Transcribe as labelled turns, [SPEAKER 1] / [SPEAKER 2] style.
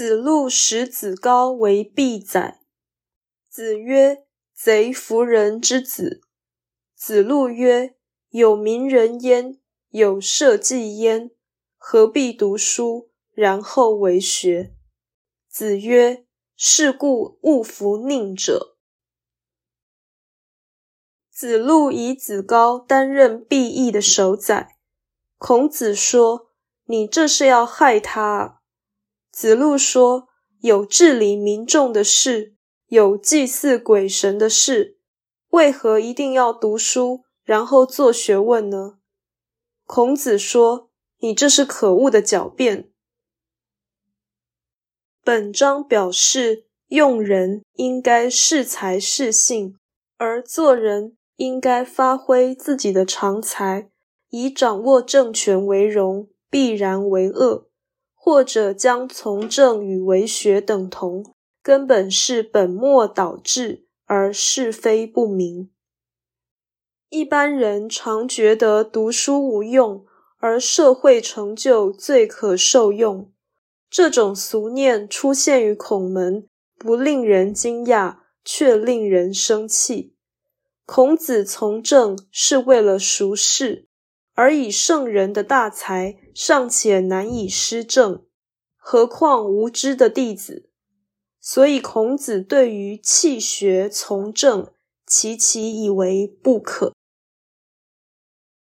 [SPEAKER 1] 子路使子高为必宰。子曰：“贼夫人之子。”子路曰：“有名人焉，有社稷焉，何必读书，然后为学？”子曰：“是故勿服佞者。”子路以子高担任毕义的守宰。孔子说：“你这是要害他啊！”子路说：“有治理民众的事，有祭祀鬼神的事，为何一定要读书，然后做学问呢？”孔子说：“你这是可恶的狡辩。”本章表示，用人应该适才适性，而做人应该发挥自己的长才。以掌握政权为荣，必然为恶；或者将从政与为学等同，根本是本末倒置，而是非不明。一般人常觉得读书无用，而社会成就最可受用。这种俗念出现于孔门，不令人惊讶，却令人生气。孔子从政是为了熟世。而以圣人的大才尚且难以施政，何况无知的弟子？所以孔子对于弃学从政，其其以为不可。